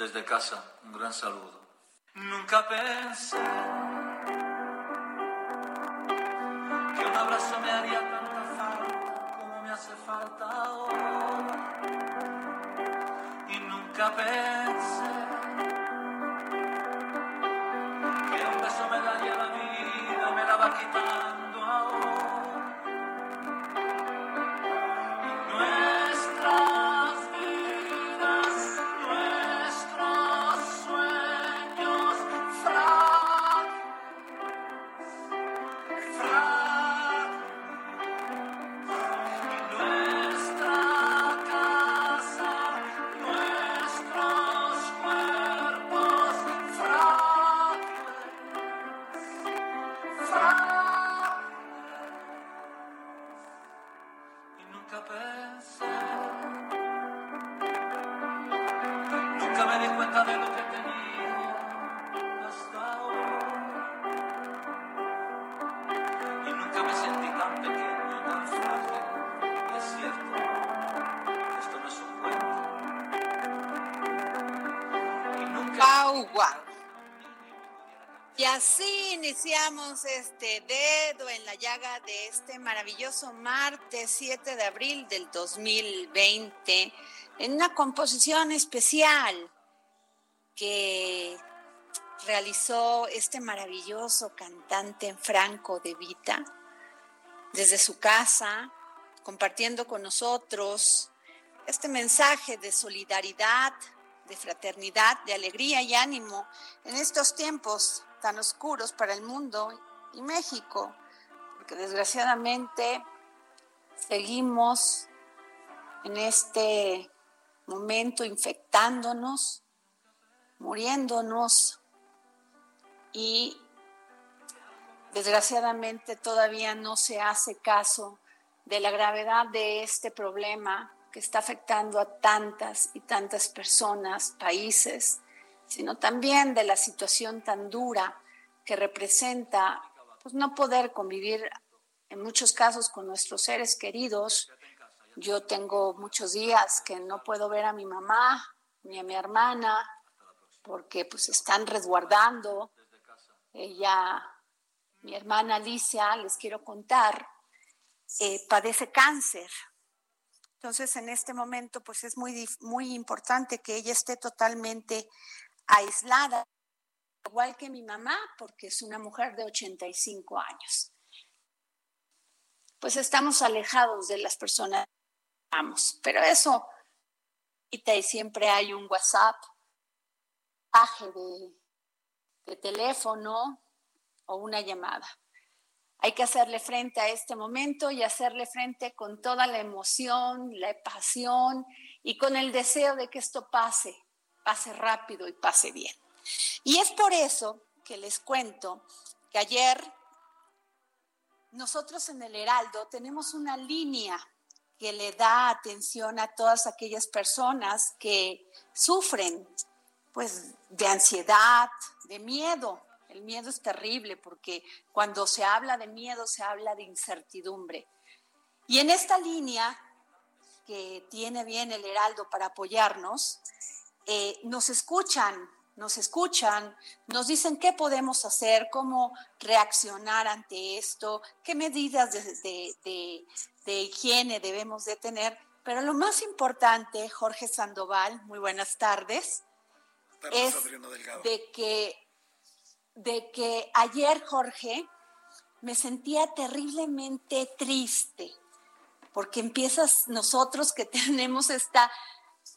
Desde casa, un gran saludo. Nunca pensé que un abrazo me haría tanta falta como me hace falta ahora. Y nunca pensé que un beso me daría la vida, me la va quitando ahora. Agua. Y así iniciamos este dedo en la llaga de este maravilloso martes 7 de abril del 2020 en una composición especial que realizó este maravilloso cantante Franco de Vita desde su casa, compartiendo con nosotros este mensaje de solidaridad, de fraternidad, de alegría y ánimo en estos tiempos tan oscuros para el mundo y México, porque desgraciadamente seguimos en este momento infectándonos, muriéndonos y desgraciadamente todavía no se hace caso de la gravedad de este problema que está afectando a tantas y tantas personas, países, sino también de la situación tan dura que representa pues, no poder convivir en muchos casos con nuestros seres queridos. Yo tengo muchos días que no puedo ver a mi mamá ni a mi hermana porque pues están resguardando. Ella, mi hermana Alicia, les quiero contar, eh, padece cáncer. Entonces, en este momento, pues es muy, muy importante que ella esté totalmente aislada, igual que mi mamá, porque es una mujer de 85 años. Pues estamos alejados de las personas que amamos, pero eso, y siempre hay un WhatsApp, mensaje de, de teléfono o una llamada. Hay que hacerle frente a este momento y hacerle frente con toda la emoción, la pasión y con el deseo de que esto pase, pase rápido y pase bien. Y es por eso que les cuento que ayer nosotros en el Heraldo tenemos una línea que le da atención a todas aquellas personas que sufren pues de ansiedad, de miedo. El miedo es terrible porque cuando se habla de miedo se habla de incertidumbre. Y en esta línea que tiene bien el Heraldo para apoyarnos, eh, nos escuchan nos escuchan, nos dicen qué podemos hacer, cómo reaccionar ante esto, qué medidas de, de higiene debemos de tener. Pero lo más importante, Jorge Sandoval, muy buenas tardes, es de que, de que ayer, Jorge, me sentía terriblemente triste, porque empiezas nosotros que tenemos esta,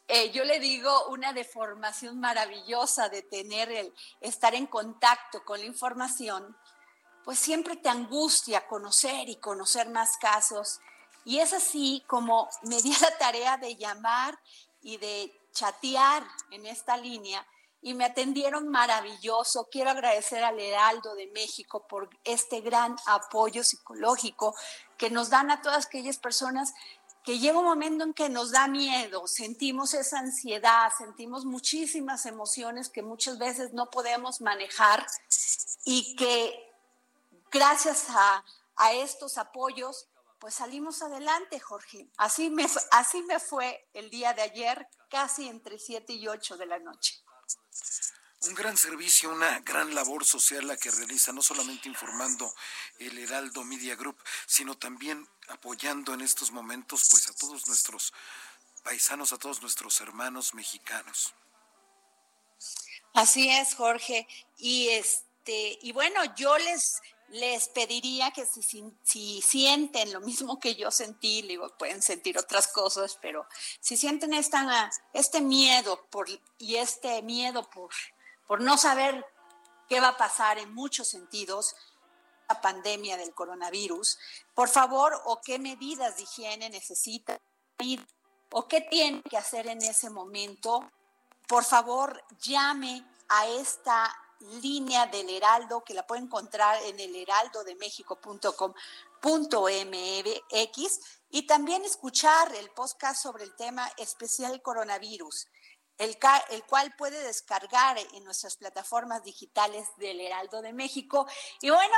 eh, yo le digo, una deformación maravillosa de tener el estar en contacto con la información, pues siempre te angustia conocer y conocer más casos. Y es así como me di la tarea de llamar y de chatear en esta línea y me atendieron maravilloso. Quiero agradecer al Heraldo de México por este gran apoyo psicológico que nos dan a todas aquellas personas que llega un momento en que nos da miedo, sentimos esa ansiedad, sentimos muchísimas emociones que muchas veces no podemos manejar y que gracias a, a estos apoyos pues salimos adelante, Jorge. Así me, así me fue el día de ayer, casi entre 7 y 8 de la noche. Un gran servicio, una gran labor social la que realiza, no solamente informando el Heraldo Media Group, sino también apoyando en estos momentos pues a todos nuestros paisanos, a todos nuestros hermanos mexicanos. Así es, Jorge. Y este, y bueno, yo les les pediría que si, sienten lo mismo que yo sentí, digo, pueden sentir otras cosas, pero si sienten esta, este miedo por, y este miedo por, por no saber qué va a pasar en muchos sentidos, la pandemia del coronavirus, por favor, o qué medidas de higiene necesitan o qué tienen que hacer en ese momento, por favor, llame a esta línea del Heraldo, que la puede encontrar en el heraldodemexico.com.mx y también escuchar el podcast sobre el tema especial coronavirus, el, el cual puede descargar en nuestras plataformas digitales del Heraldo de México. Y bueno,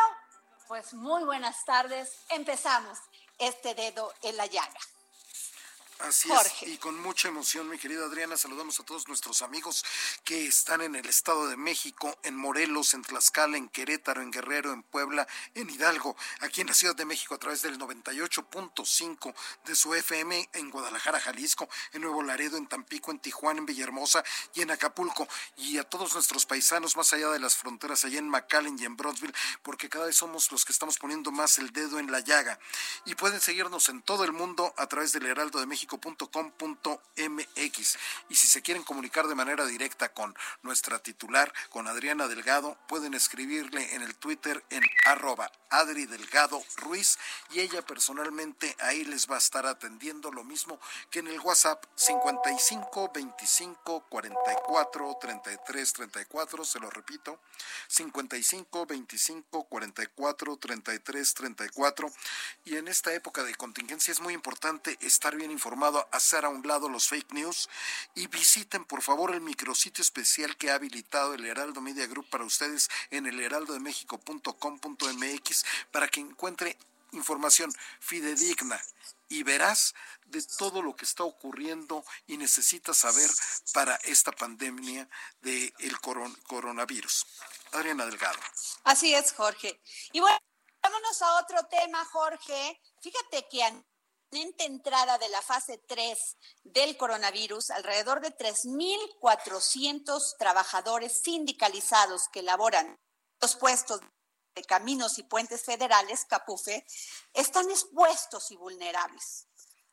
pues muy buenas tardes. Empezamos este dedo en la llaga. Así es, y con mucha emoción, mi querida Adriana, saludamos a todos nuestros amigos que están en el Estado de México, en Morelos, en Tlaxcala, en Querétaro, en Guerrero, en Puebla, en Hidalgo, aquí en la Ciudad de México a través del 98.5 de su FM, en Guadalajara, Jalisco, en Nuevo Laredo, en Tampico, en Tijuana, en Villahermosa y en Acapulco, y a todos nuestros paisanos más allá de las fronteras, allá en McAllen y en Broadville, porque cada vez somos los que estamos poniendo más el dedo en la llaga. Y pueden seguirnos en todo el mundo a través del Heraldo de México méxico.com.mx. Y si se quieren comunicar de manera directa con nuestra titular, con Adriana Delgado, pueden escribirle en el Twitter en arroba Adri Delgado Ruiz y ella personalmente ahí les va a estar atendiendo lo mismo que en el WhatsApp 55 25 44 33 34, se lo repito, 55 25 44 33 34 y en esta época de contingencia es muy importante estar bien informado hacer a un lado los fake news y visiten por favor el micrositio especial que ha habilitado el Heraldo Media Group para ustedes en el heraldodemexico.com.mx para que encuentre información fidedigna y verás de todo lo que está ocurriendo y necesita saber para esta pandemia del el coronavirus. Adriana Delgado. Así es, Jorge. Y bueno, vámonos a otro tema, Jorge. Fíjate que entrada de la fase 3 del coronavirus, alrededor de 3.400 trabajadores sindicalizados que laboran los puestos de caminos y puentes federales, CAPUFE, están expuestos y vulnerables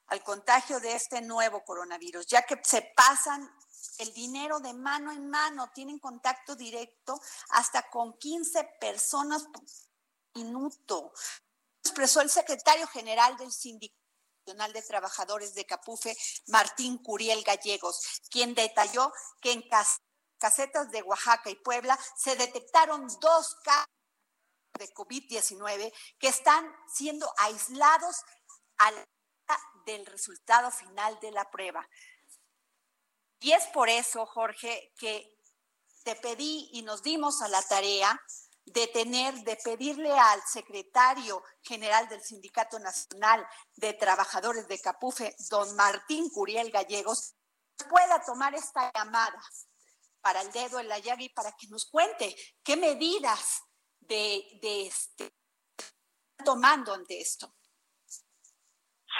al contagio de este nuevo coronavirus, ya que se pasan el dinero de mano en mano, tienen contacto directo hasta con 15 personas por minuto. Expresó el secretario general del sindicato de Trabajadores de Capufe, Martín Curiel Gallegos, quien detalló que en casetas de Oaxaca y Puebla se detectaron dos casos de COVID-19 que están siendo aislados al del resultado final de la prueba. Y es por eso, Jorge, que te pedí y nos dimos a la tarea de tener, de pedirle al secretario general del Sindicato Nacional de Trabajadores de Capufe, don Martín Curiel Gallegos, pueda tomar esta llamada para el dedo en la llaga y para que nos cuente qué medidas de, de este, tomando ante esto.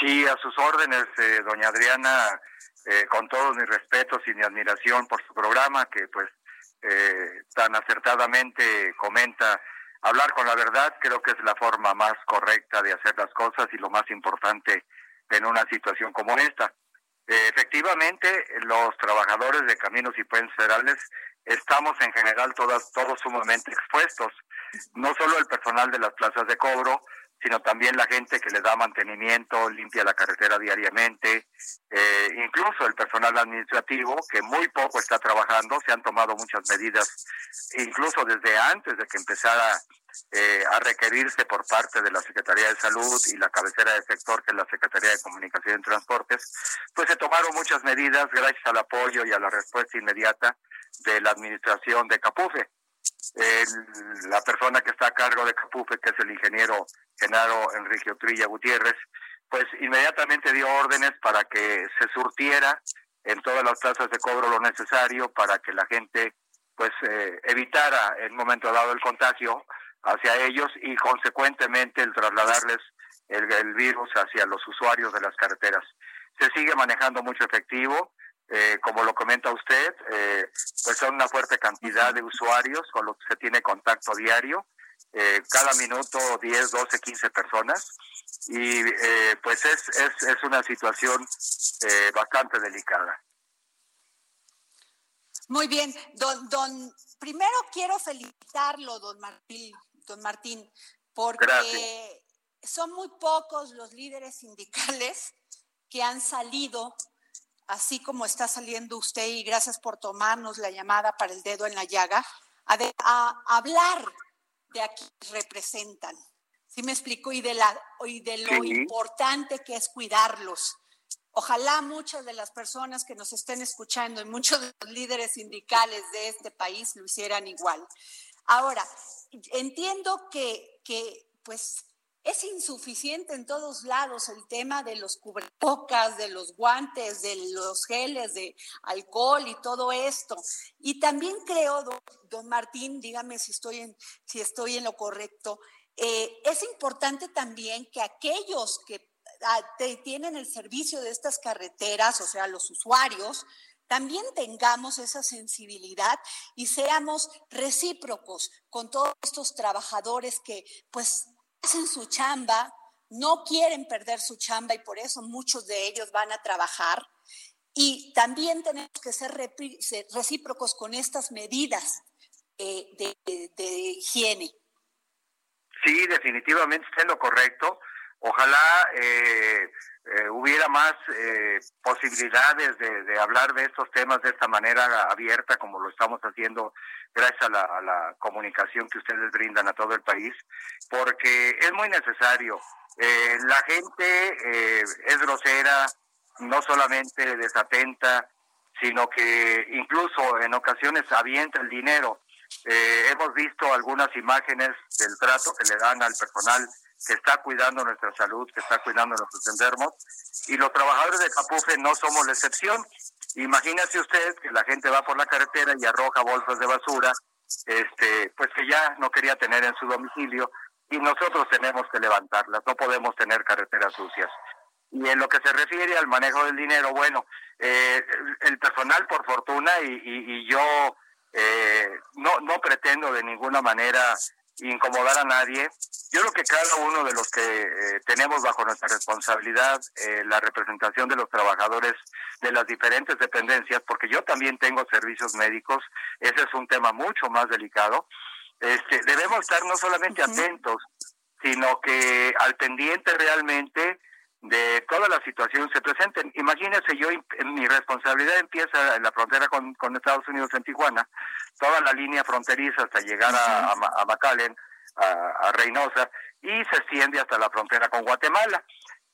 Sí, a sus órdenes, eh, doña Adriana, eh, con todos mis respetos y mi admiración por su programa, que pues eh, tan acertadamente comenta hablar con la verdad, creo que es la forma más correcta de hacer las cosas y lo más importante en una situación como esta. efectivamente, los trabajadores de caminos y puentes federales estamos en general todas, todos sumamente expuestos, no solo el personal de las plazas de cobro, sino también la gente que le da mantenimiento, limpia la carretera diariamente, eh, incluso el personal administrativo, que muy poco está trabajando, se han tomado muchas medidas, incluso desde antes de que empezara eh, a requerirse por parte de la Secretaría de Salud y la cabecera de sector, que es la Secretaría de Comunicación y Transportes, pues se tomaron muchas medidas gracias al apoyo y a la respuesta inmediata de la administración de Capufe la persona que está a cargo de Capufe, que es el ingeniero Genaro Enrique Trilla Gutiérrez, pues inmediatamente dio órdenes para que se surtiera en todas las plazas de cobro lo necesario para que la gente pues eh, evitara en un momento dado el contagio hacia ellos y consecuentemente el trasladarles el, el virus hacia los usuarios de las carreteras. Se sigue manejando mucho efectivo, eh, como lo comenta usted, eh, pues son una fuerte cantidad de usuarios con los que se tiene contacto diario, eh, cada minuto 10, 12, 15 personas, y pues es, es, es, una situación bastante delicada. Muy bien, don, don, primero quiero felicitarlo, don Martín, don Martín, porque son muy pocos los líderes sindicales que han salido así como está saliendo usted y gracias por tomarnos la llamada para el dedo en la llaga, a, hablar de a quienes representan. ¿Sí me explico? Y de, la, y de lo importante que es cuidarlos. Ojalá muchas de las personas que nos estén escuchando y muchos de los líderes sindicales de este país lo hicieran igual. Ahora, entiendo que, que pues es insuficiente en todos lados el tema de los cubrebocas, de los guantes, de los geles de alcohol y todo esto. Y también creo, don, Martín, dígame si estoy en, si estoy en lo correcto, eh, es importante también que aquellos que ah, tienen el servicio de estas carreteras, o sea, los usuarios, también tengamos esa sensibilidad y seamos recíprocos con todos estos trabajadores que pues hacen su chamba, no quieren perder su chamba y por eso muchos de ellos van a trabajar. Y también tenemos que ser recíprocos con estas medidas eh, de, higiene. Sí, definitivamente en lo correcto. Ojalá eh, eh, hubiera más posibilidades de, de, hablar de estos temas de esta manera abierta como lo estamos haciendo gracias a la, comunicación que ustedes brindan a todo el país, porque es muy necesario. Eh, la gente eh, es grosera, no solamente desatenta, sino que incluso en ocasiones avienta el dinero. Eh, hemos visto algunas imágenes del trato que le dan al personal que está cuidando nuestra salud, que está cuidando nuestros enfermos, y los trabajadores de Capufe no somos la excepción. Imagínese usted que la gente va por la carretera y arroja bolsas de basura, este, pues que ya no quería tener en su domicilio y nosotros tenemos que levantarlas, no podemos tener carreteras sucias. Y en lo que se refiere al manejo del dinero, bueno, eh, el personal por fortuna y, y, yo eh, no, no pretendo de ninguna manera incomodar a nadie. Yo creo que cada uno de los que eh, tenemos bajo nuestra responsabilidad eh, la representación de los trabajadores de las diferentes dependencias, porque yo también tengo servicios médicos, ese es un tema mucho más delicado, este, debemos estar no solamente atentos, sino que al pendiente realmente de todas las situaciones se presenten. Imagínense, yo, mi responsabilidad empieza en la frontera con, con Estados Unidos en Tijuana, toda la línea fronteriza hasta llegar a, a, a McAllen, a, Reynosa, y se extiende hasta la frontera con Guatemala.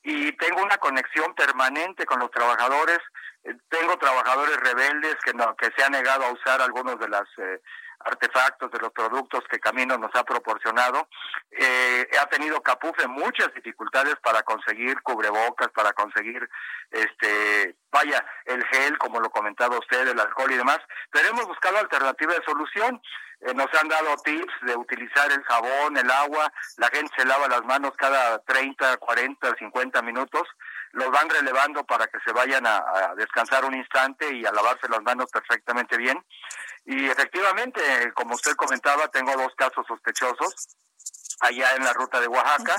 Y tengo una conexión permanente con los trabajadores. Eh, tengo trabajadores rebeldes que, no, que se han negado a usar algunos de las eh, artefactos de los productos que Camino nos ha proporcionado. Eh, ha tenido Capufe muchas dificultades para conseguir cubrebocas, para conseguir este vaya, el gel, como lo comentaba usted, el alcohol y demás, pero hemos buscado alternativas de solución. Eh, nos han dado tips de utilizar el jabón, el agua, la gente se lava las manos cada 30, 40, 50 minutos, los van relevando para que se vayan a, a descansar un instante y a lavarse las manos perfectamente bien. Y efectivamente, como usted comentaba, tengo dos casos sospechosos allá en la ruta de Oaxaca,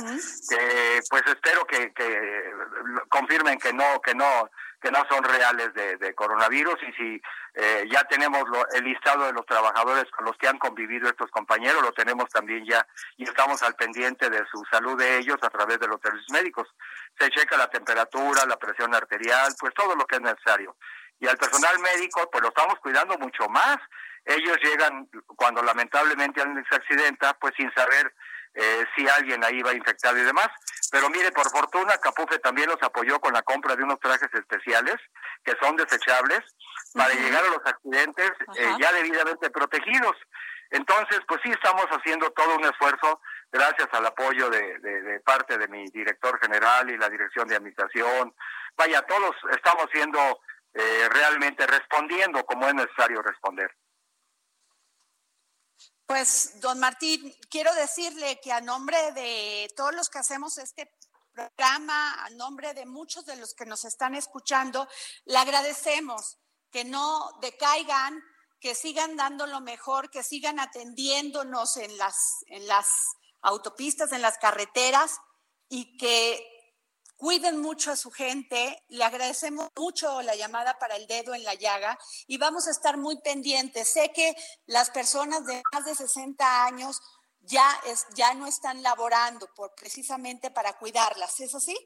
que pues espero que, que confirmen que no, que no, que no son reales de, coronavirus y si eh, ya tenemos el listado de los trabajadores con los que han convivido estos compañeros, lo tenemos también ya y estamos al pendiente de su salud de ellos a través de los servicios médicos. Se checa la temperatura, la presión arterial, pues todo lo que es necesario. Y al personal médico, pues lo estamos cuidando mucho más. Ellos llegan cuando lamentablemente alguien se accidenta, pues sin saber eh, si alguien ahí va infectado y demás. Pero mire, por fortuna, Capufe también los apoyó con la compra de unos trajes especiales que son desechables para llegar a los accidentes eh, ya debidamente protegidos. Entonces, pues sí estamos haciendo todo un esfuerzo gracias al apoyo de, parte de mi director general y la dirección de administración. Vaya, todos estamos siendo eh, realmente respondiendo como es necesario responder. Pues, don Martín, quiero decirle que a nombre de todos los que hacemos este programa, a nombre de muchos de los que nos están escuchando, le agradecemos que no decaigan, que sigan dando lo mejor, que sigan atendiéndonos en las, en las autopistas, en las carreteras y que Cuiden mucho a su gente, le agradecemos mucho la llamada para el dedo en la llaga y vamos a estar muy pendientes. Sé que las personas de más de 60 años ya, es, ya no están laborando por, precisamente para cuidarlas, ¿es así?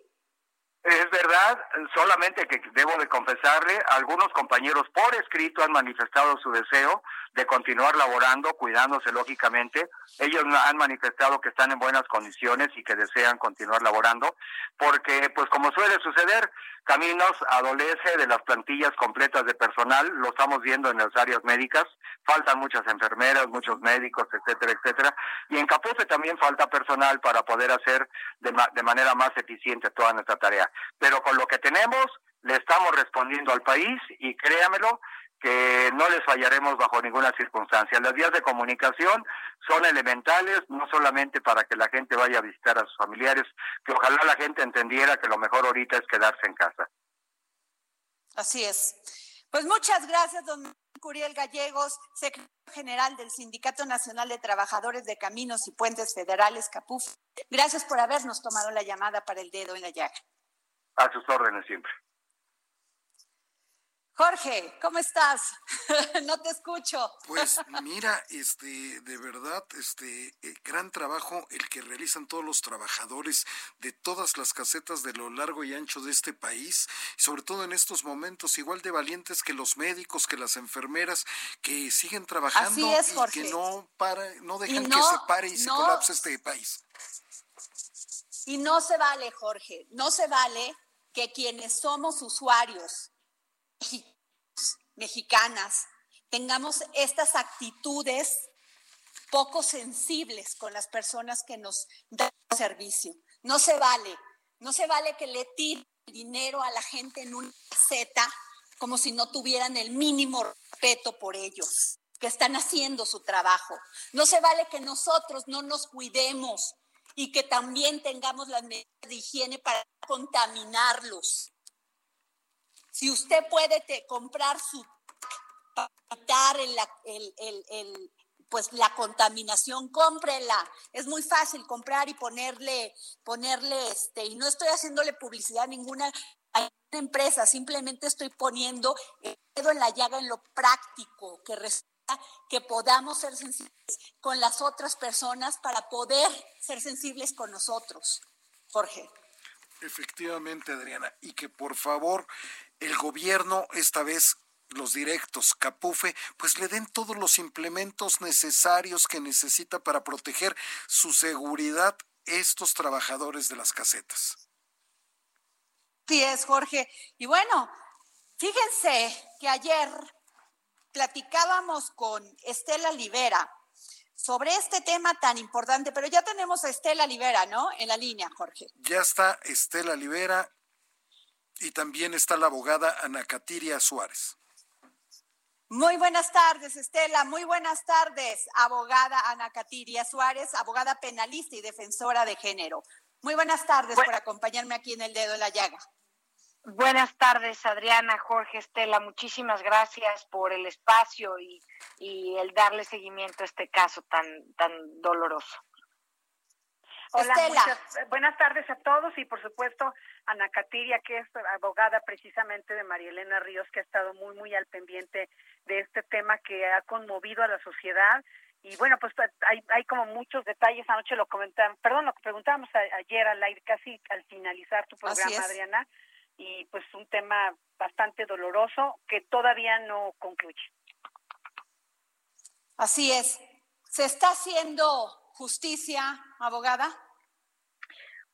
Es verdad, solamente que debo de confesarle, algunos compañeros por escrito han manifestado su deseo de continuar laborando, cuidándose lógicamente. Ellos han manifestado que están en buenas condiciones y que desean continuar laborando, porque pues como suele suceder, Caminos adolece de las plantillas completas de personal, lo estamos viendo en las áreas médicas, faltan muchas enfermeras, muchos médicos, etcétera, etcétera, y en Capufe también falta personal para poder hacer de, de manera más eficiente toda nuestra tarea. Pero con lo que tenemos, le estamos respondiendo al país y créamelo, que no les fallaremos bajo ninguna circunstancia. Las vías de comunicación son elementales, no solamente para que la gente vaya a visitar a sus familiares, que ojalá la gente entendiera que lo mejor ahorita es quedarse en casa. Así es. Pues muchas gracias, don Curiel Gallegos, secretario general del Sindicato Nacional de Trabajadores de Caminos y Puentes Federales, CAPUF. Gracias por habernos tomado la llamada para el dedo en la llaga. A sus órdenes siempre. Jorge, ¿cómo estás? no te escucho. Pues mira, este, de verdad, este, eh, gran trabajo el que realizan todos los trabajadores de todas las casetas de lo largo y ancho de este país, sobre todo en estos momentos, igual de valientes que los médicos, que las enfermeras, que siguen trabajando y que no para, no dejan que se pare y se colapse este país. Y no se vale, Jorge, no se vale que quienes somos usuarios mexicanas tengamos estas actitudes poco sensibles con las personas que nos dan servicio. No se vale, no se vale que le tiren dinero a la gente en una caseta como si no tuvieran el mínimo respeto por ellos, que están haciendo su trabajo. No se vale que nosotros no nos cuidemos y que también tengamos las medidas de higiene para contaminarlos. Si usted puede comprar su evitar el, pues la contaminación, cómprela. Es muy fácil comprar y ponerle, ponerle este, y no estoy haciéndole publicidad a ninguna empresa, simplemente estoy poniendo el dedo en la llaga en lo práctico, que resulta que podamos ser sensibles con las otras personas para poder ser sensibles con nosotros. Jorge. Efectivamente, Adriana, y que por favor el gobierno esta vez los directos, Capufe, pues le den todos los implementos necesarios que necesita para proteger su seguridad estos trabajadores de las casetas. Sí es, Jorge. Y bueno, fíjense que ayer platicábamos con Estela Libera sobre este tema tan importante, pero ya tenemos a Estela Libera, ¿no? En la línea, Jorge. Ya está Estela Libera Y también está la abogada Ana Catiria Suárez. Muy buenas tardes, Estela. Muy buenas tardes, abogada Ana Catiria Suárez, abogada penalista y defensora de género. Muy buenas tardes por acompañarme aquí en el dedo de la llaga. Buenas tardes, Adriana, Jorge, Estela. Muchísimas gracias por el espacio y, y el darle seguimiento a este caso tan, tan doloroso. Hola, eh, buenas tardes a todos y por supuesto Ana Catiria, que es abogada precisamente de María Elena Ríos, que ha estado muy, muy al pendiente de este tema que ha conmovido a la sociedad. Y bueno, pues hay, hay como muchos detalles, anoche lo comentamos, perdón, lo que preguntábamos ayer al aire, casi al finalizar tu programa, Adriana, y pues un tema bastante doloroso que todavía no concluye. Así es. ¿Se está haciendo justicia, abogada?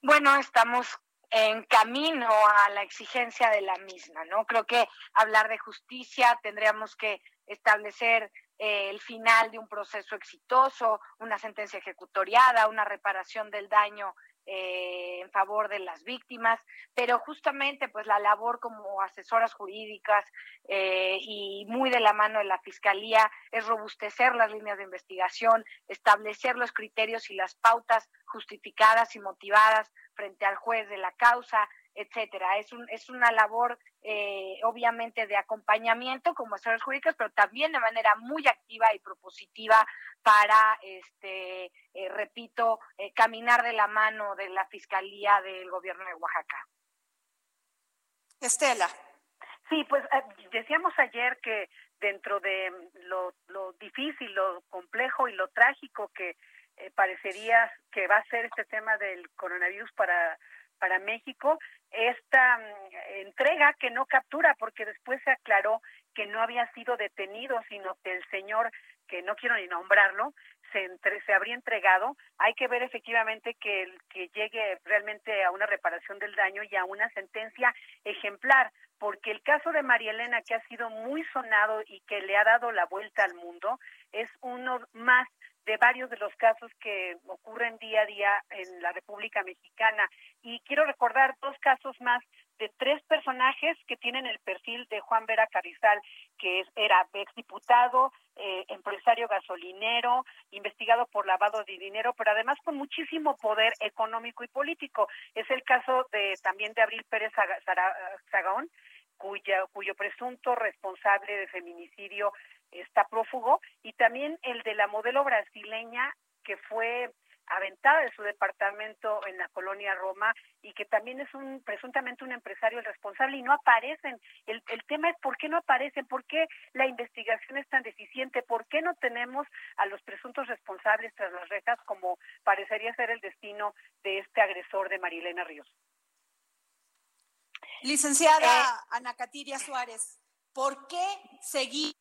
Bueno, estamos en camino a la exigencia de la misma, ¿no? Creo que hablar de justicia tendríamos que establecer eh, el final de un proceso exitoso, una sentencia ejecutoriada, una reparación del daño eh, en favor de las víctimas, pero justamente pues la labor como asesoras jurídicas eh, y muy de la mano de la Fiscalía es robustecer las líneas de investigación, establecer los criterios y las pautas justificadas y motivadas frente al juez de la causa, etcétera. Es, un, es una labor eh, obviamente de acompañamiento como asesores jurídicos, pero también de manera muy activa y propositiva para, este, eh, repito, eh, caminar de la mano de la Fiscalía del Gobierno de Oaxaca. Estela. Sí, pues decíamos ayer que dentro de lo, lo difícil, lo complejo y lo trágico que parecería que va a ser este tema del coronavirus para para México esta mm, entrega que no captura porque después se aclaró que no había sido detenido, sino que el señor, que no quiero ni nombrarlo, se, entre, se habría entregado. Hay que ver efectivamente que, que llegue realmente a una reparación del daño y a una sentencia ejemplar, porque el caso de María Elena, que ha sido muy sonado y que le ha dado la vuelta al mundo, es uno más de varios de los casos que ocurren día a día en la República Mexicana. Y quiero recordar dos casos más de tres personajes que tienen el perfil de Juan Vera Carrizal, que era exdiputado, eh, empresario gasolinero, investigado por lavado de dinero, pero además con muchísimo poder económico y político. Es el caso de también de Abril Pérez Zagaón, cuya, cuyo presunto responsable de feminicidio está prófugo, y también el de la modelo brasileña que fue aventada de su departamento en la colonia Roma y que también es un presuntamente un empresario responsable y no aparecen. El, el tema es por qué no aparecen, por qué la investigación es tan deficiente, por qué no tenemos a los presuntos responsables tras las rejas como parecería ser el destino de este agresor de Marilena Ríos. Licenciada eh, Ana Catiria Suárez, ¿por qué seguir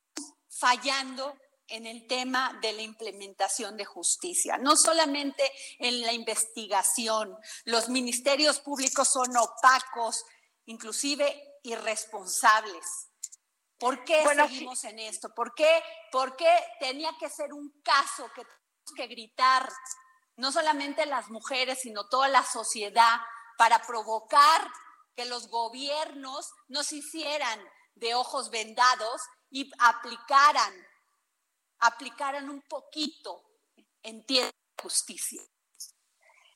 fallando en el tema de la implementación de justicia, no solamente en la investigación. Los ministerios públicos son opacos, inclusive irresponsables. ¿Por qué seguimos en esto? ¿Por qué, ¿Por qué tenía que ser un caso que tenemos que gritar, no solamente las mujeres, sino toda la sociedad, para provocar que los gobiernos nos hicieran de ojos vendados y aplicaran, aplicaran un poquito en tierra de justicia.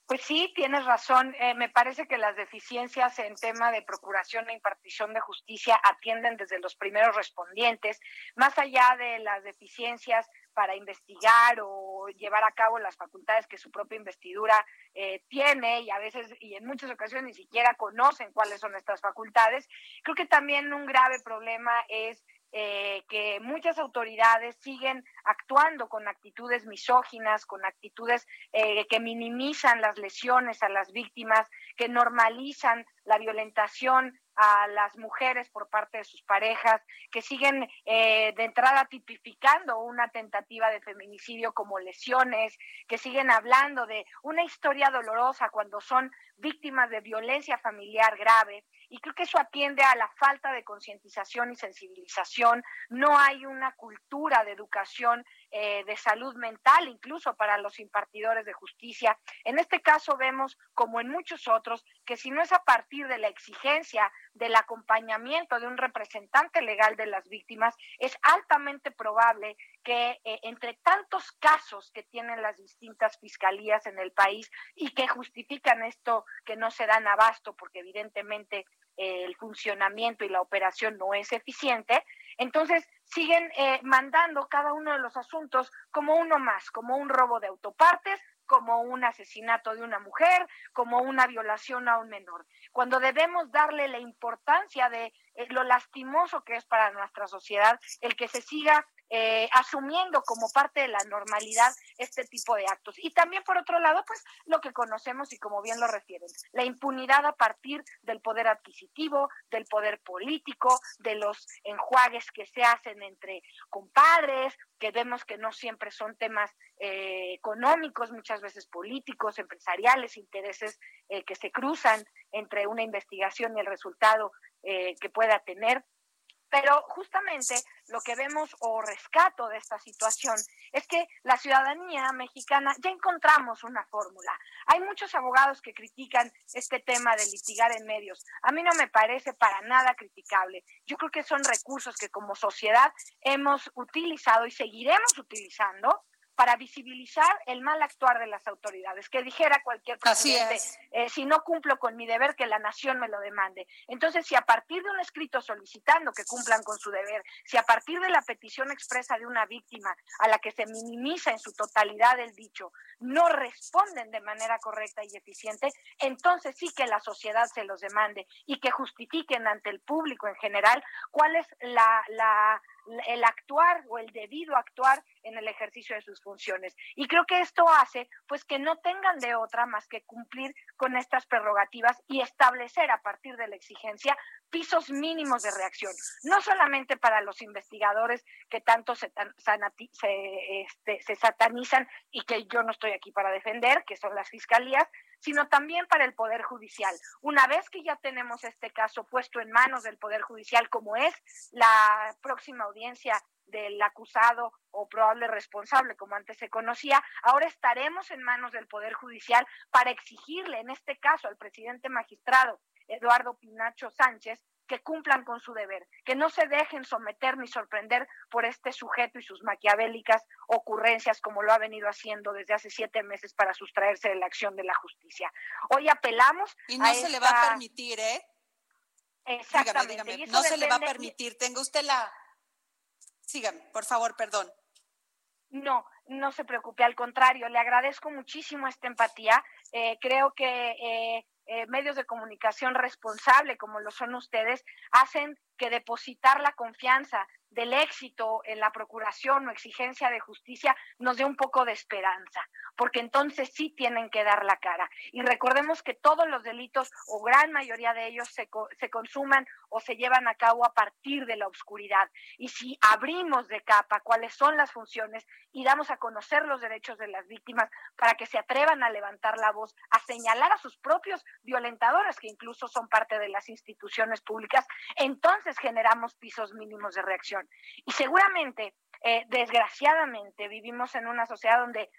Pues sí, tienes razón. Eh, me parece que las deficiencias en tema de procuración e impartición de justicia atienden desde los primeros respondientes, más allá de las deficiencias para investigar o llevar a cabo las facultades que su propia investidura eh, tiene y a veces y en muchas ocasiones ni siquiera conocen cuáles son estas facultades. Creo que también un grave problema es eh, que muchas autoridades siguen actuando con actitudes misóginas, con actitudes eh, que minimizan las lesiones a las víctimas, que normalizan la violentación a las mujeres por parte de sus parejas, que siguen eh, de entrada tipificando una tentativa de feminicidio como lesiones, que siguen hablando de una historia dolorosa cuando son víctimas de violencia familiar grave. Y creo que eso atiende a la falta de concientización y sensibilización. No hay una cultura de educación eh, de salud mental, incluso para los impartidores de justicia. En este caso vemos, como en muchos otros, que si no es a partir de la exigencia del acompañamiento de un representante legal de las víctimas, es altamente probable que eh, entre tantos casos que tienen las distintas fiscalías en el país y que justifican esto que no se dan abasto porque evidentemente el funcionamiento y la operación no es eficiente, entonces siguen eh, mandando cada uno de los asuntos como uno más, como un robo de autopartes, como un asesinato de una mujer, como una violación a un menor, cuando debemos darle la importancia de eh, lo lastimoso que es para nuestra sociedad el que se siga eh, asumiendo como parte de la normalidad este tipo de actos. Y también, por otro lado, pues lo que conocemos y como bien lo refieren, la impunidad a partir del poder adquisitivo, del poder político, de los enjuagues que se hacen entre compadres, que vemos que no siempre son temas eh, económicos, muchas veces políticos, empresariales, intereses eh, que se cruzan entre una investigación y el resultado que pueda tener. Pero justamente lo que vemos o rescato de esta situación es que la ciudadanía mexicana ya encontramos una fórmula. Hay muchos abogados que critican este tema de litigar en medios. A mí no me parece para nada criticable. Yo creo que son recursos que como sociedad hemos utilizado y seguiremos utilizando para visibilizar el mal actuar de las autoridades, que dijera cualquier presidente, eh, si no cumplo con mi deber, que la nación me lo demande. Entonces, si a partir de un escrito solicitando que cumplan con su deber, si a partir de la petición expresa de una víctima a la que se minimiza en su totalidad el dicho, no responden de manera correcta y eficiente, entonces sí que la sociedad se los demande y que justifiquen ante el público en general cuál es la, la el actuar o el debido actuar en el ejercicio de sus funciones. Y creo que esto hace pues que no tengan de otra más que cumplir con estas prerrogativas y establecer a partir de la exigencia pisos mínimos de reacción, no solamente para los investigadores que tanto se, este, se satanizan y que yo no estoy aquí para defender, que son las fiscalías, sino también para el Poder Judicial. Una vez que ya tenemos este caso puesto en manos del Poder Judicial, como es la próxima audiencia del acusado o probable responsable, como antes se conocía, ahora estaremos en manos del Poder Judicial para exigirle, en este caso, al presidente magistrado Eduardo Pinacho Sánchez, que cumplan con su deber, que no se dejen someter ni sorprender por este sujeto y sus maquiavélicas ocurrencias como lo ha venido haciendo desde hace siete meses para sustraerse de la acción de la justicia. Hoy apelamos. Y no se le va a permitir, ¿eh? Exactamente. No se le va a permitir. Tenga usted la. Sígame, por favor, perdón. No, no se preocupe, al contrario, le agradezco muchísimo esta empatía. Eh, creo que eh, eh, medios de comunicación responsable como lo son ustedes hacen que depositar la confianza del éxito en la procuración o exigencia de justicia nos dé un poco de esperanza, porque entonces sí tienen que dar la cara. Y recordemos que todos los delitos, o gran mayoría de ellos, se, se consuman o se llevan a cabo a partir de la oscuridad. Y si abrimos de capa cuáles son las funciones y damos a conocer los derechos de las víctimas para que se atrevan a levantar la voz, a señalar a sus propios violentadores, que incluso son parte de las instituciones públicas, entonces generamos pisos mínimos de reacción. Y seguramente, eh, desgraciadamente, vivimos en una sociedad donde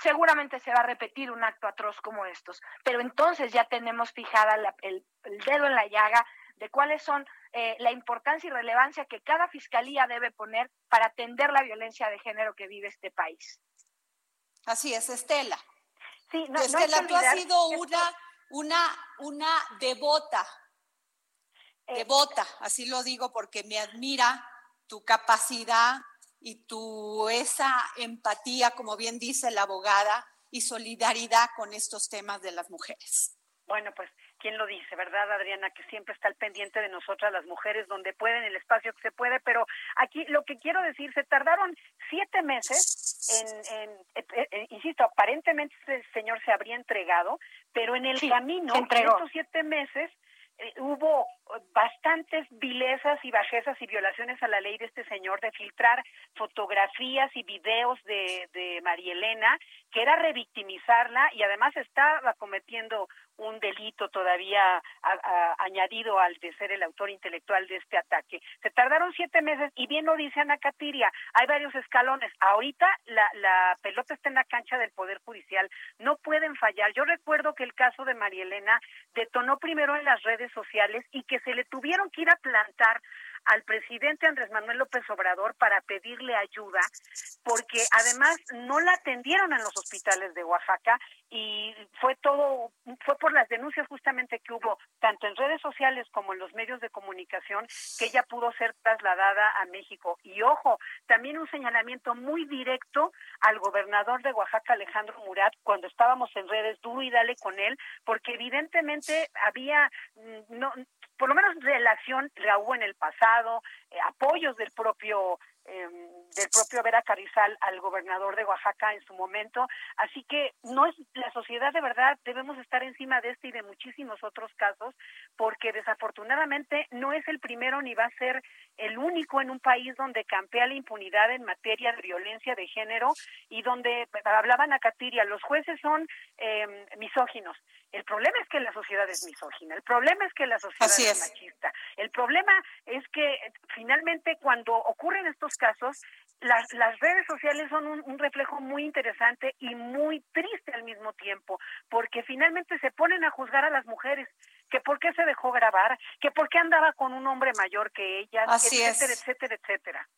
seguramente se va a repetir un acto atroz como estos, pero entonces ya tenemos fijada el, dedo en la llaga de cuáles son eh, la importancia y relevancia que cada fiscalía debe poner para atender la violencia de género que vive este país. Así es, Estela. Sí, no, Estela, tú has sido una, una, una devota, eh, devota, así lo digo porque me admira tu capacidad y tu esa empatía, como bien dice la abogada, y solidaridad con estos temas de las mujeres. Bueno, pues, ¿quién lo dice, verdad, Adriana? Que siempre está al pendiente de nosotras las mujeres, donde pueden, el espacio que se puede, pero aquí lo que quiero decir, se tardaron siete meses en, eh, eh, eh, insisto, aparentemente el señor se habría entregado, pero en el camino, en estos siete meses, eh, hubo bastantes vilezas y bajezas y violaciones a la ley de este señor de filtrar fotografías y videos de, de María Elena, que era revictimizarla y además estaba cometiendo un delito todavía añadido al de ser el autor intelectual de este ataque. Se tardaron siete meses y bien lo dice Ana Catiria, hay varios escalones. Ahorita la, la pelota está en la cancha del Poder Judicial, no pueden fallar. Yo recuerdo que el caso de María Elena detonó primero en las redes sociales y que se le tuvieron que ir a plantar al presidente Andrés Manuel López Obrador para pedirle ayuda, porque además no la atendieron en los hospitales de Oaxaca y fue todo, fue por las denuncias justamente que hubo tanto en redes sociales como en los medios de comunicación que ella pudo ser trasladada a México. Y ojo, también un señalamiento muy directo al gobernador de Oaxaca, Alejandro Murat, cuando estábamos en redes, duro y dale con él, porque evidentemente había, mm, no, por lo menos relación la hubo en el pasado, eh, apoyos del propio eh, del propio Vera Carrizal al gobernador de Oaxaca en su momento. Así que no es la sociedad de verdad, debemos estar encima de este y de muchísimos otros casos, porque desafortunadamente no es el primero ni va a ser el único en un país donde campea la impunidad en materia de violencia de género y donde hablaban a Catiria, los jueces son eh, misóginos. El problema es que la sociedad es misógina, el problema es que la sociedad es machista, el problema es que finalmente cuando ocurren estos casos, las, las redes sociales son un, un, reflejo muy interesante y muy triste al mismo tiempo, porque finalmente se ponen a juzgar a las mujeres, que por qué se dejó grabar, que por qué andaba con un hombre mayor que ella, etcétera, etcétera, etcétera.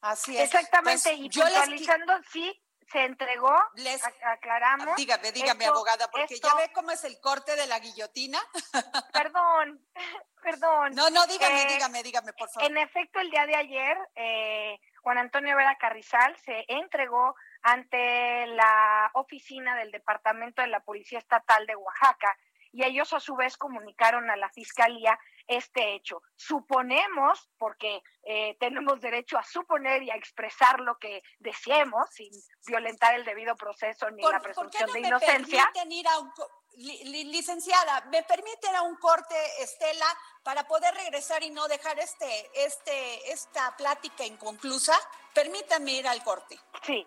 Así es. Exactamente, pues, y puntualizando, sí, se entregó, les, aclaramos. Dígame, dígame, abogada, porque ya ve cómo es el corte de la guillotina. Perdón, perdón. No, no, dígame, eh, dígame, dígame, por favor. En efecto, el día de ayer, eh, Juan Antonio Vera Carrizal se entregó ante la oficina del Departamento de la Policía Estatal de Oaxaca y ellos a su vez comunicaron a la Fiscalía este hecho. Suponemos, porque eh, tenemos derecho a suponer y a expresar lo que deseemos sin violentar el debido proceso ni la presunción de inocencia. Ir a un, licenciada, ¿me permiten a un corte, Estela, para poder regresar y no dejar este, este, esta plática inconclusa? Permítame ir al corte. Sí.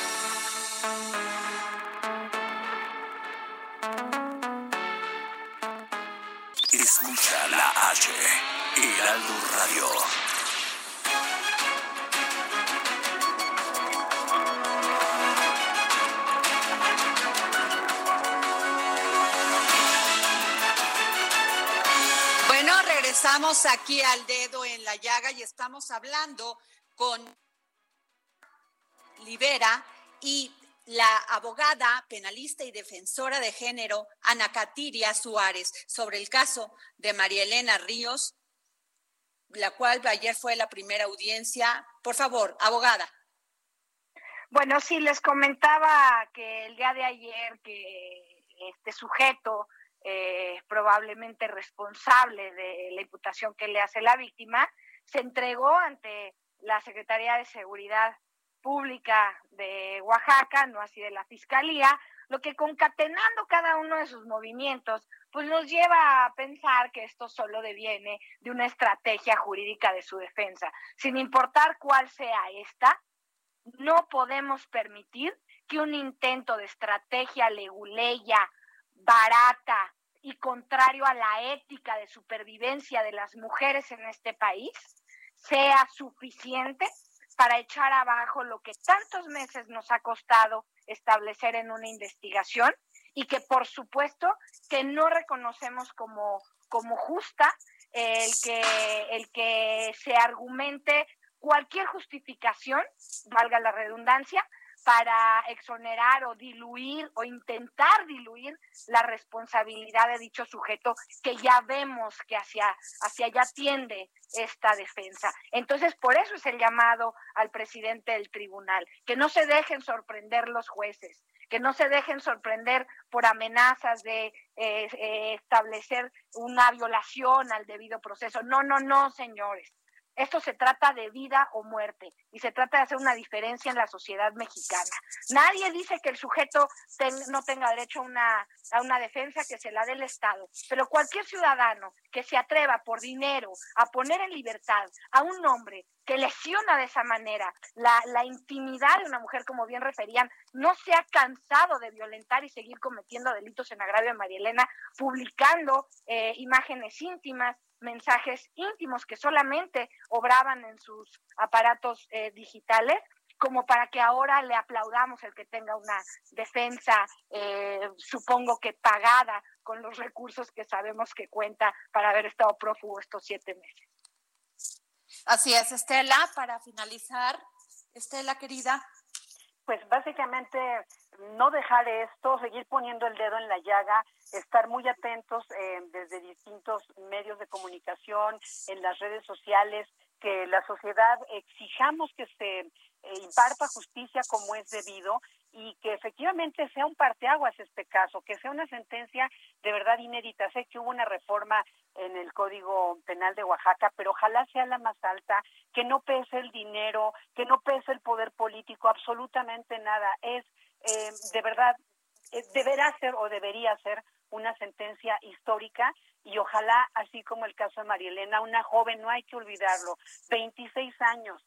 H, Heraldo Radio. Bueno, regresamos aquí al dedo en la llaga y estamos hablando con Libera y la abogada, penalista y defensora de género Ana Catiria Suárez sobre el caso de María Elena Ríos, la cual ayer fue la primera audiencia. Por favor, abogada. Bueno, sí, les comentaba que el día de ayer que este sujeto eh, probablemente responsable de la imputación que le hace la víctima, se entregó ante la Secretaría de Seguridad Pública de Oaxaca, no así de la Fiscalía, lo que concatenando cada uno de sus movimientos, pues nos lleva a pensar que esto solo deviene de una estrategia jurídica de su defensa. Sin importar cuál sea esta, no podemos permitir que un intento de estrategia leguleya, barata y contrario a la ética de supervivencia de las mujeres en este país sea suficiente para echar abajo lo que tantos meses nos ha costado establecer en una investigación y que por supuesto que no reconocemos como, como justa el que, el que se argumente cualquier justificación, valga la redundancia, para exonerar o diluir o intentar diluir la responsabilidad de dicho sujeto que ya vemos que hacia, hacia allá tiende esta defensa. Entonces, por eso es el llamado al presidente del tribunal, que no se dejen sorprender los jueces, que no se dejen sorprender por amenazas de eh, eh, establecer una violación al debido proceso. No, no, no, señores. Esto se trata de vida o muerte y se trata de hacer una diferencia en la sociedad mexicana. Nadie dice que el sujeto no tenga derecho a una, defensa que se la dé el Estado, pero cualquier ciudadano que se atreva por dinero a poner en libertad a un hombre que lesiona de esa manera la, la intimidad de una mujer, como bien referían, no se ha cansado de violentar y seguir cometiendo delitos en agravio a María Elena, publicando eh, imágenes íntimas, mensajes íntimos que solamente obraban en sus aparatos eh, digitales como para que ahora le aplaudamos el que tenga una defensa, eh, supongo que pagada con los recursos que sabemos que cuenta para haber estado prófugo estos siete meses. Así es, Estela, para finalizar, Estela querida. Pues básicamente no dejar esto, seguir poniendo el dedo en la llaga, estar muy atentos eh, desde distintos medios de comunicación, en las redes sociales, que la sociedad exijamos que se eh, imparta justicia como es debido y que efectivamente sea un parteaguas este caso, que sea una sentencia de verdad inédita. Sé que hubo una reforma en el Código Penal de Oaxaca, pero ojalá sea la más alta, que no pese el dinero, que no pese el poder político, absolutamente nada. Es eh, de verdad, eh, deberá ser o debería ser una sentencia histórica y ojalá, así como el caso de María Elena, una joven, no hay que olvidarlo, 26 años,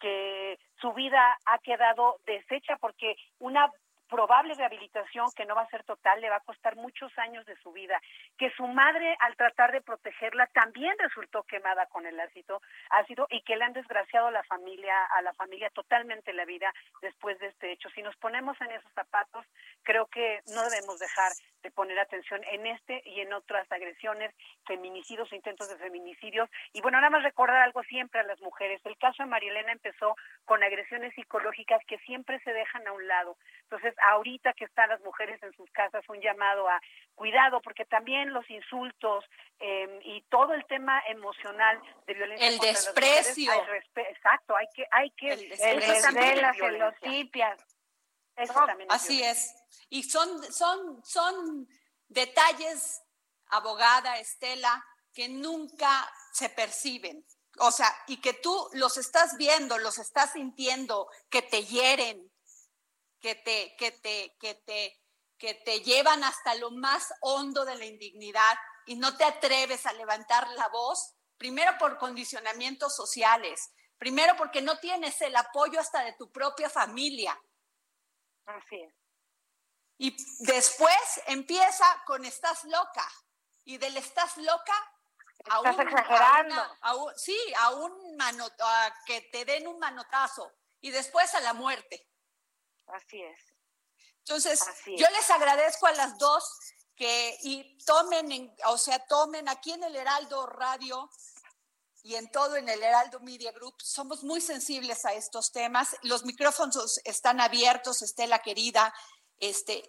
que su vida ha quedado deshecha porque una probable rehabilitación que no va a ser total le va a costar muchos años de su vida, que su madre al tratar de protegerla también resultó quemada con el ácido, ácido y que le han desgraciado a la familia, a la familia totalmente la vida después de este hecho. Si nos ponemos en esos zapatos, creo que no debemos dejar de poner atención en este y en otras agresiones, feminicidios, intentos de feminicidios. Y bueno, nada más recordar algo siempre a las mujeres. El caso de Marielena empezó con agresiones psicológicas que siempre se dejan a un lado. Entonces, ahorita que están las mujeres en sus casas, un llamado a cuidado, porque también los insultos em, y todo el tema emocional de violencia el desprecio. exacto, hay que, hay que, el, el las también así es. Y son, son, son detalles, abogada Estela, que nunca se perciben. O sea, y que tú los estás viendo, los estás sintiendo, que te hieren, que te, que te, que te, que te llevan hasta lo más hondo de la indignidad y no te atreves a levantar la voz, primero por condicionamientos sociales, primero porque no tienes el apoyo hasta de tu propia familia. Así es. Y después empieza con estás loca. Y del estás loca Estás exagerando. sí, a un mano, a que te den un manotazo y después a la muerte. Así es. Entonces, yo les agradezco a las dos que y tomen, o sea, tomen aquí en el Heraldo Radio y en todo en el Heraldo Media Group. Somos muy sensibles a estos temas. Los micrófonos están abiertos, Estela querida, este,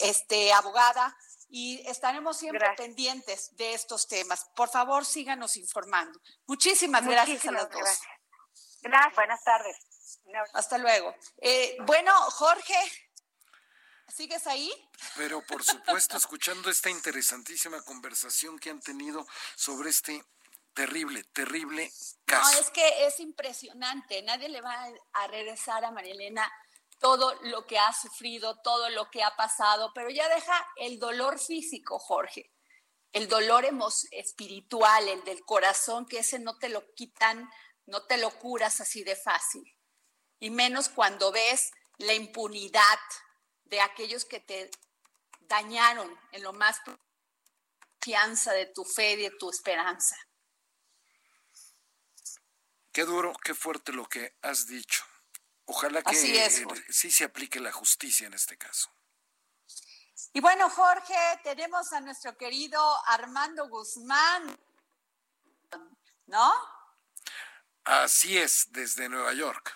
este abogada, y estaremos siempre pendientes de estos temas. Por favor, síganos informando. Muchísimas, gracias a las dos. Gracias. Buenas tardes. Hasta luego. Eh, bueno, Jorge, ¿sigues ahí? Pero por supuesto, escuchando esta interesantísima conversación que han tenido sobre este terrible, terrible caso. No, es que es impresionante. Nadie le va a regresar a Marilena todo lo que ha sufrido, todo lo que ha pasado, pero ya deja el dolor físico, Jorge, el dolor espiritual, el del corazón, que ese no te lo quitan, no te lo curas así de fácil. Y menos cuando ves la impunidad de aquellos que te dañaron en lo más confianza de tu fe y de tu esperanza. Qué duro, qué fuerte lo que has dicho. Ojalá que sí se aplique la justicia en este caso. Y bueno, Jorge, tenemos a nuestro querido Armando Guzmán, ¿no? Así es, desde Nueva York.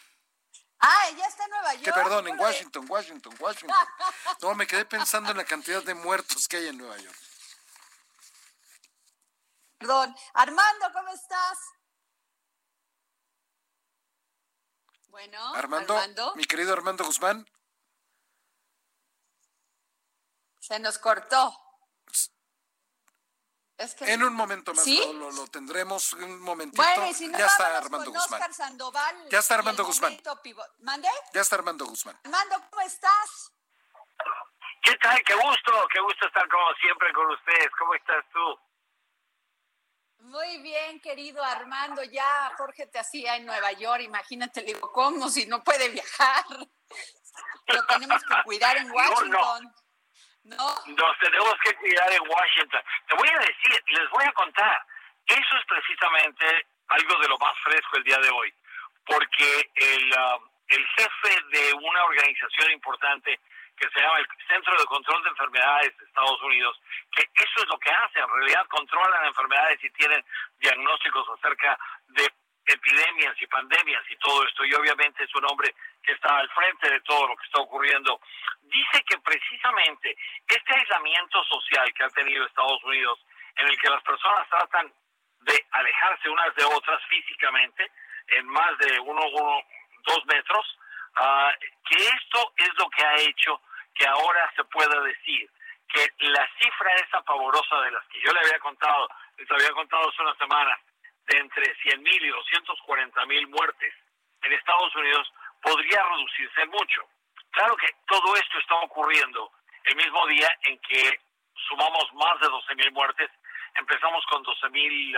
Ah, ya está en Nueva York. Que perdón, en Washington, Washington, Washington. No, me quedé pensando en la cantidad de muertos que hay en Nueva York. Perdón. Armando, ¿cómo estás? Bueno, Armando, mi querido Armando Guzmán. Se nos cortó. en un momento más lo, tendremos, un momentito. Bueno, si no, ya está Armando Guzmán. Sandoval, ya está Armando Guzmán. ¿Mande? Ya está Armando Guzmán. Armando, ¿cómo estás? ¿Qué tal? Qué gusto, qué gusto estar como siempre con ustedes. ¿Cómo estás tú? Muy bien, querido Armando. Ya Jorge te hacía en Nueva York. Imagínate, le digo, ¿cómo si no puede viajar? Lo tenemos que cuidar en Washington. No, Nos tenemos que cuidar en Washington. Te voy a decir, les voy a contar. Eso es precisamente algo de lo más fresco el día de hoy. Porque el, ah, el jefe de una organización importante que se llama el Centro de Control de Enfermedades de Estados Unidos, que eso es lo que hace, en realidad controlan enfermedades y tienen diagnósticos acerca de epidemias y pandemias y todo esto, y obviamente es un hombre que está al frente de todo lo que está ocurriendo, dice que precisamente este aislamiento social que ha tenido Estados Unidos, en el que las personas tratan de alejarse unas de otras físicamente, en más de uno, uno dos metros, uh, que esto es lo que ha hecho que ahora se pueda decir que la cifra esa pavorosa de las que yo le había contado, les había contado hace una semana, de entre 100 mil y 240 mil muertes en Estados Unidos, podría reducirse mucho. Claro que todo esto está ocurriendo el mismo día en que sumamos más de 12 mil muertes. Empezamos con 12 mil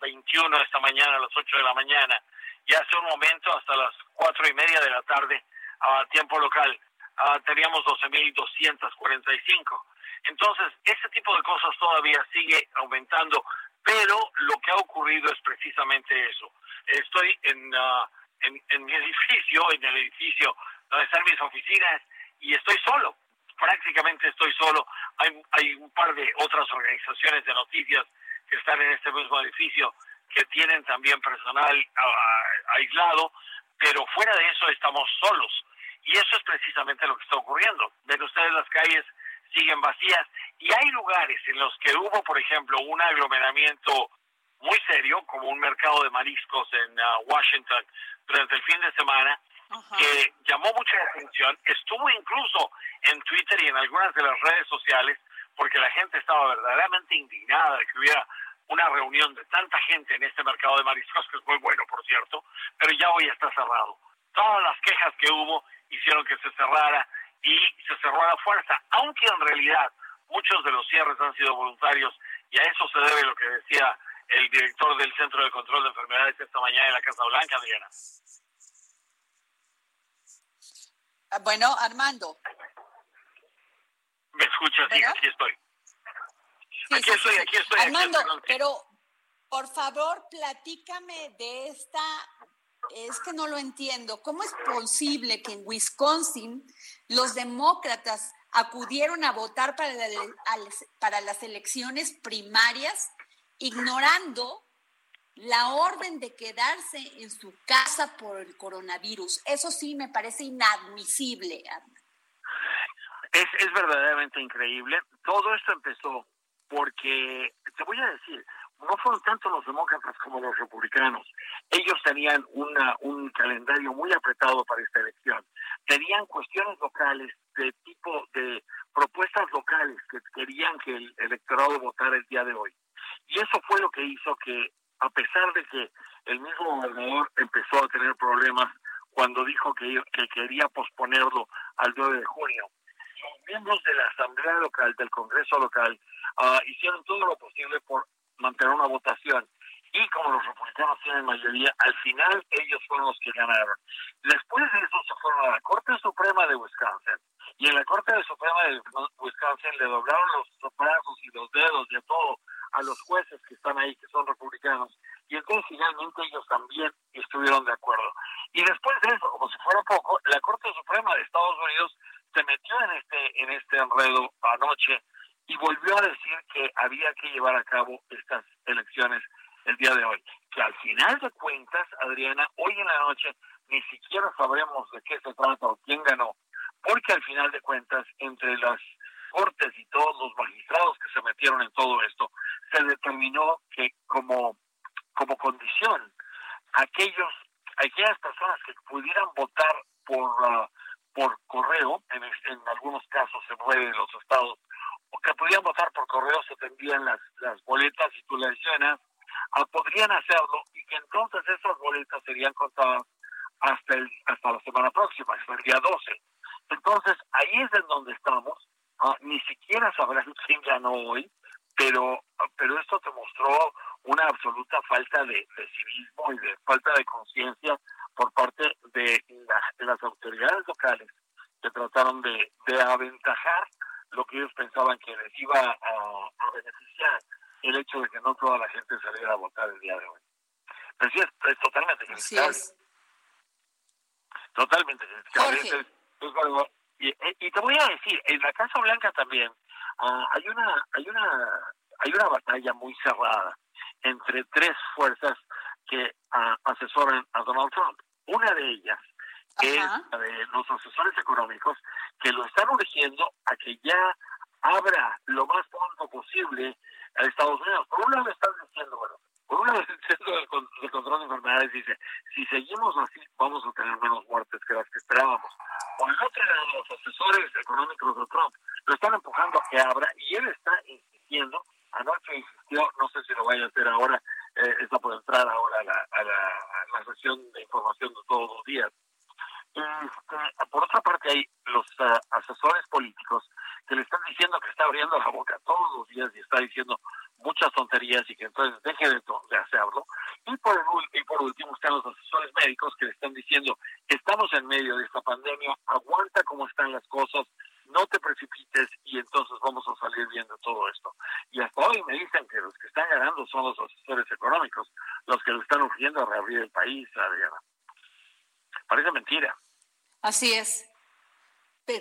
21 esta mañana a las 8 de la mañana y hace un momento hasta las cuatro y media de la tarde a tiempo local uh, teníamos 12.245. Entonces, ese tipo de cosas todavía sigue aumentando, pero lo que ha ocurrido es precisamente eso. Estoy en, ah, en, mi edificio, en el edificio donde están mis oficinas, y estoy solo, prácticamente estoy solo. Hay, hay un par de otras organizaciones de noticias que están en este mismo edificio que tienen también personal uh, aislado, pero fuera de eso estamos solos. Y eso es precisamente lo que está ocurriendo. Ven ustedes las calles siguen vacías y hay lugares en los que hubo, por ejemplo, un aglomeramiento muy serio, como un mercado de mariscos en uh, Washington durante el fin de semana, que llamó mucha atención. Estuvo incluso en Twitter y en algunas de las redes sociales, porque la gente estaba verdaderamente indignada de que hubiera una reunión de tanta gente en este mercado de mariscos, que es muy bueno, por cierto, pero ya hoy está cerrado. Todas las quejas que hubo hicieron que se cerrara y se cerró a la fuerza, aunque en realidad muchos de los cierres han sido voluntarios y a eso se debe lo que decía el director del Centro de Control de Enfermedades esta mañana en la Casa Blanca, Diana. Ah, bueno, Armando. ¿Me escuchas? Sí, aquí estoy. aquí estoy, aquí estoy. Armando, pero por favor, platícame de esta es que no lo entiendo. ¿Cómo es posible que en Wisconsin los demócratas acudieron a votar para, para las elecciones primarias ignorando la orden de quedarse en su casa por el coronavirus? Eso sí me parece inadmisible. Es, es verdaderamente increíble. Todo esto empezó porque, te voy a decir, no fueron tanto los demócratas como los republicanos. Ellos tenían una, un calendario muy apretado para esta elección. Tenían cuestiones locales de tipo de propuestas locales que querían que el electorado votara el día de hoy. Y eso fue lo que hizo que, a pesar de que el mismo gobernador empezó a tener problemas cuando dijo que, que quería posponerlo al 9 de junio, los miembros de la Asamblea Local, del Congreso Local, uh, hicieron todo lo posible por mantener una votación. Y como los republicanos tienen mayoría, al final ellos fueron los que ganaron. Después de eso se fueron a la Corte Suprema de Wisconsin. Y en la Corte Suprema de Wisconsin le doblaron los brazos y los dedos a todo a los jueces que están ahí, que son republicanos. Y entonces finalmente ellos también estuvieron de acuerdo. Y después de eso, como si fuera poco, la Corte Suprema de Estados Unidos se metió en este, en este enredo anoche y volvió a decir que había que llevar a cabo estas elecciones el día de hoy. Que al final de cuentas, Adriana, hoy en la noche ni siquiera sabremos de qué se trata o quién ganó, porque al final de cuentas, entre las cortes y todos los magistrados que se metieron en todo esto, se determinó que como, como condición, aquellos, aquellas personas que pudieran votar por, uh, por correo, en, en algunos casos se puede en los estados que podían votar por correo, se te envían las, las boletas y tú las llenas, ah, podrían hacerlo y que entonces esas boletas serían contadas hasta el, hasta la semana próxima, hasta el día 12. Entonces, ahí es en donde estamos. Ah, ni siquiera sabrán quién ganó hoy, pero, pero esto te mostró una absoluta falta de, civismo y de falta de conciencia por parte de, las autoridades locales que trataron de, de aventajar lo que ellos pensaban que les iba a, beneficiar el hecho de que no toda la gente saliera a votar el día de hoy. Pero sí es, totalmente criticable. Totalmente criticable. y, y, te voy a decir, en la Casa Blanca también ah, hay una hay una hay una batalla muy cerrada entre tres fuerzas que ah, asesoran a Donald Trump. Una de ellas es la de los asesores económicos que lo están urgiendo a que ya abra lo más pronto posible a Estados Unidos. Por un lado están diciendo, bueno, por un lado el Centro de Control de Enfermedades dice, si seguimos así vamos a tener menos muertes que las que esperábamos. Por el otro lado, los asesores económicos de Trump lo están empujando a que abra y él está insistiendo, anoche insistió, no sé si lo vaya a hacer ahora, eh, está por entrar ahora a la, a la, a la sesión de información de todos los días, este, por otra parte, hay los eh, asesores políticos que le están diciendo que está abriendo la boca todos los días y está diciendo muchas tonterías y que entonces deje de, de hacerlo. Y por, y por último están los asesores médicos que le están diciendo, estamos en medio de esta pandemia, aguanta cómo están las cosas, no te precipites y entonces vamos a salir viendo todo esto. Y hasta hoy me dicen que los que están ganando son los asesores económicos, los que le están urgiendo a reabrir el país, Adriana. Parece mentira. Así es.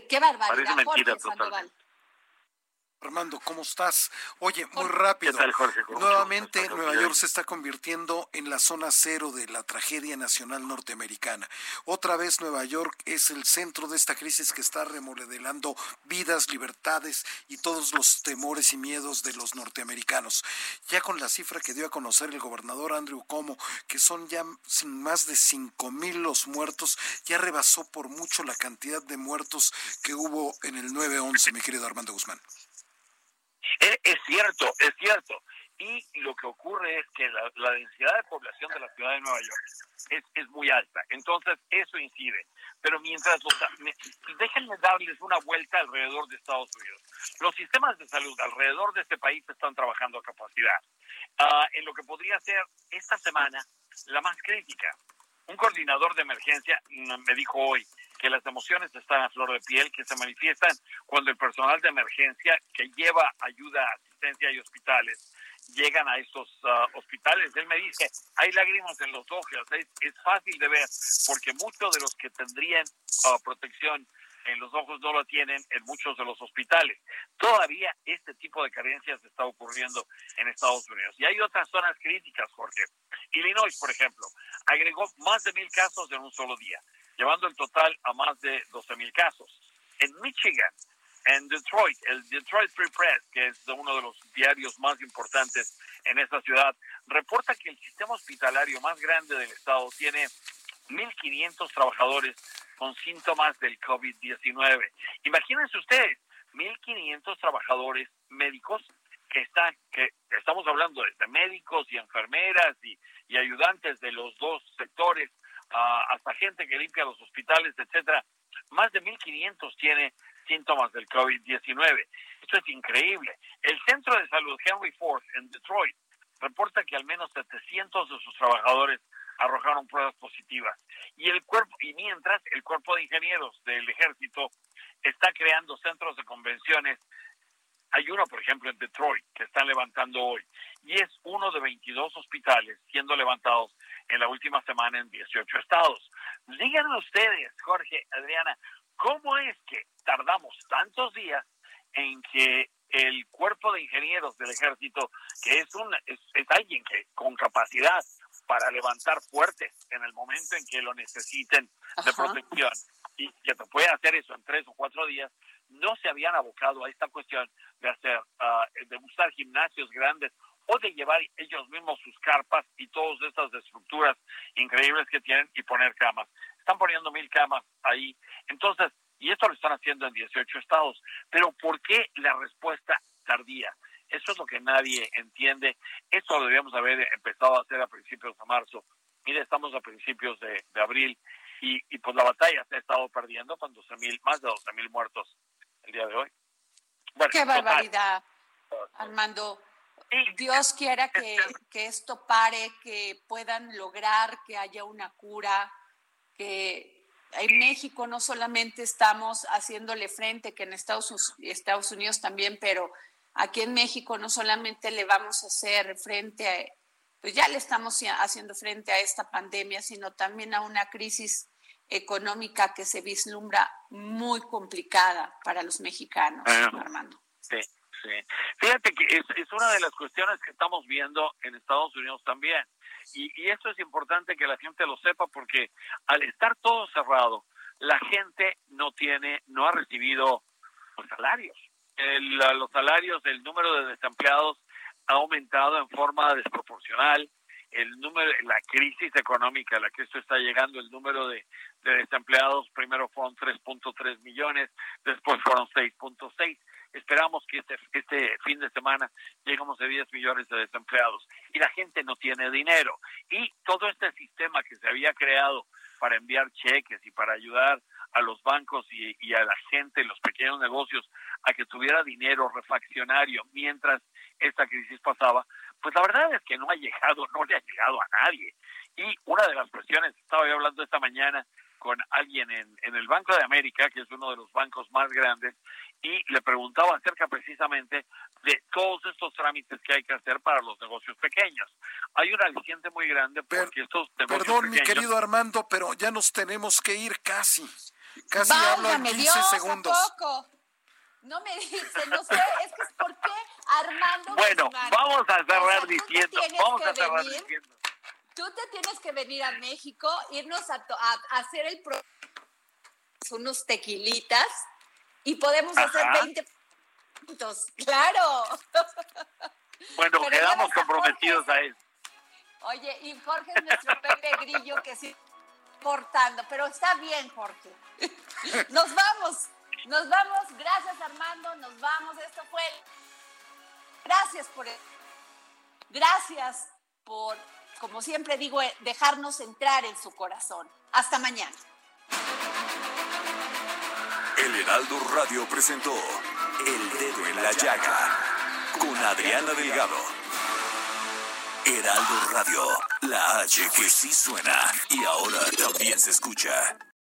qué barbaridad, Jorge Sandoval. Armando, ¿cómo estás? Oye, muy rápido. Nuevamente, Nueva York se está convirtiendo en la zona cero de la tragedia nacional norteamericana. Otra vez Nueva York es el centro de esta crisis que está remodelando vidas, libertades y todos los temores y miedos de los norteamericanos. Ya con la cifra que dio a conocer el gobernador Andrew Cuomo, que son ya sin más de cinco mil los muertos, ya rebasó por mucho la cantidad de muertos que hubo en el 9-11, mi querido Armando Guzmán. Es, cierto, es cierto. Y lo que ocurre es que la, densidad de población de la ciudad de Nueva York es, muy alta. Entonces, eso incide. Pero mientras los... déjenme darles una vuelta alrededor de Estados Unidos. Los sistemas de salud alrededor de este país están trabajando a capacidad. Ah, en lo que podría ser esta semana la más crítica. Un coordinador de emergencia me dijo hoy, que las emociones están a flor de piel, que se manifiestan cuando el personal de emergencia que lleva ayuda, asistencia y hospitales llegan a estos ah, hospitales. Él me dice, hay lágrimas en los ojos, es, fácil de ver, porque muchos de los que tendrían ah, protección en los ojos no lo tienen en muchos de los hospitales. Todavía este tipo de carencias está ocurriendo en Estados Unidos. Y hay otras zonas críticas, Jorge. Illinois, por ejemplo, agregó más de mil casos en un solo día llevando el total a más de 12.000 casos. En Michigan, en Detroit, el Detroit Free Press, que es uno de los diarios más importantes en esta ciudad, reporta que el sistema hospitalario más grande del estado tiene 1.500 trabajadores con síntomas del COVID-19. Imagínense ustedes, 1.500 trabajadores médicos que están, que estamos hablando de médicos y enfermeras y, y ayudantes de los dos sectores hasta gente que limpia los hospitales, etcétera. Más de 1.500 tiene síntomas del COVID-19. Esto es increíble. El Centro de Salud Henry Ford en Detroit reporta que al menos 700 de sus trabajadores arrojaron pruebas positivas. Y el cuerpo y mientras el cuerpo de ingenieros del ejército está creando centros de convenciones hay uno, por ejemplo, en Detroit, que están levantando hoy, y es uno de 22 hospitales siendo levantados en la última semana en 18 estados. Díganme ustedes, Jorge, Adriana, ¿cómo es que tardamos tantos días en que el cuerpo de ingenieros del ejército, que es, un, es, alguien que con capacidad para levantar fuertes en el momento en que lo necesiten de protección, y que te puede hacer eso en tres o cuatro días, no se habían abocado a esta cuestión de hacer, ah, de usar gimnasios grandes o de llevar ellos mismos sus carpas y todas estas estructuras increíbles que tienen y poner camas. Están poniendo mil camas ahí. Entonces, Y esto lo están haciendo en 18 estados. Pero ¿por qué la respuesta tardía? Eso es lo que nadie entiende. Esto lo debíamos haber empezado a hacer a principios de marzo. Mire, estamos a principios de, abril y, y, pues la batalla se ha estado perdiendo con 12 mil, más de 12 mil muertos el día de hoy. Qué barbaridad, Armando. Dios quiera que, que esto pare, que puedan lograr que haya una cura, que en México no solamente estamos haciéndole frente, que en Estados, Estados Unidos también, pero aquí en México no solamente le vamos a hacer frente a, pues ya le estamos haciendo frente a esta pandemia, sino también a una crisis económica que se vislumbra muy complicada para los mexicanos, Armando. Sí, sí. Fíjate que es, es, una de las cuestiones que estamos viendo en Estados Unidos también. Y, y esto es importante que la gente lo sepa porque al estar todo cerrado, la gente no tiene, no ha recibido los salarios. El, los salarios, el número de desempleados ha aumentado en forma desproporcional. El número, la crisis económica a la que esto está llegando, el número de, de desempleados primero fueron 3.3 millones, después fueron 6.6. Esperamos que este, este fin de semana lleguemos a 10 millones de desempleados y la gente no tiene dinero. Y todo este sistema que se había creado para enviar cheques y para ayudar a los bancos y, y, a la gente, los pequeños negocios, a que tuviera dinero refaccionario mientras esta crisis pasaba, pues la verdad es que no ha llegado, no le ha llegado a nadie. Y una de las cuestiones, estaba yo hablando esta mañana con alguien en, en el Banco de América, que es uno de los bancos más grandes, y le preguntaba acerca precisamente de todos estos trámites que hay que hacer para los negocios pequeños. Hay un aliciente muy grande porque estos negocios Perdón, mi querido Armando, pero ya nos tenemos que ir casi. Casi hablo en 15 segundos. No me dice, no sé, es que es por qué Armando. Bueno, vamos a cerrar diciendo, vamos a cerrar diciendo tú te tienes que venir a México, irnos a, hacer el pro unos tequilitas y podemos hacer 20 puntos. Claro. Bueno, quedamos comprometidos a eso. Oye, y Jorge es nuestro Pepe Grillo que sí portando, pero está bien, Jorge. Nos vamos, nos vamos. Gracias, Armando. Nos vamos. Esto fue. Gracias por. Gracias por como siempre digo, eh, dejarnos entrar en su corazón. Hasta mañana. El Heraldo Radio presentó El Dedo en la Llaga con Adriana Delgado. Heraldo Radio, la H que sí suena y ahora también se escucha.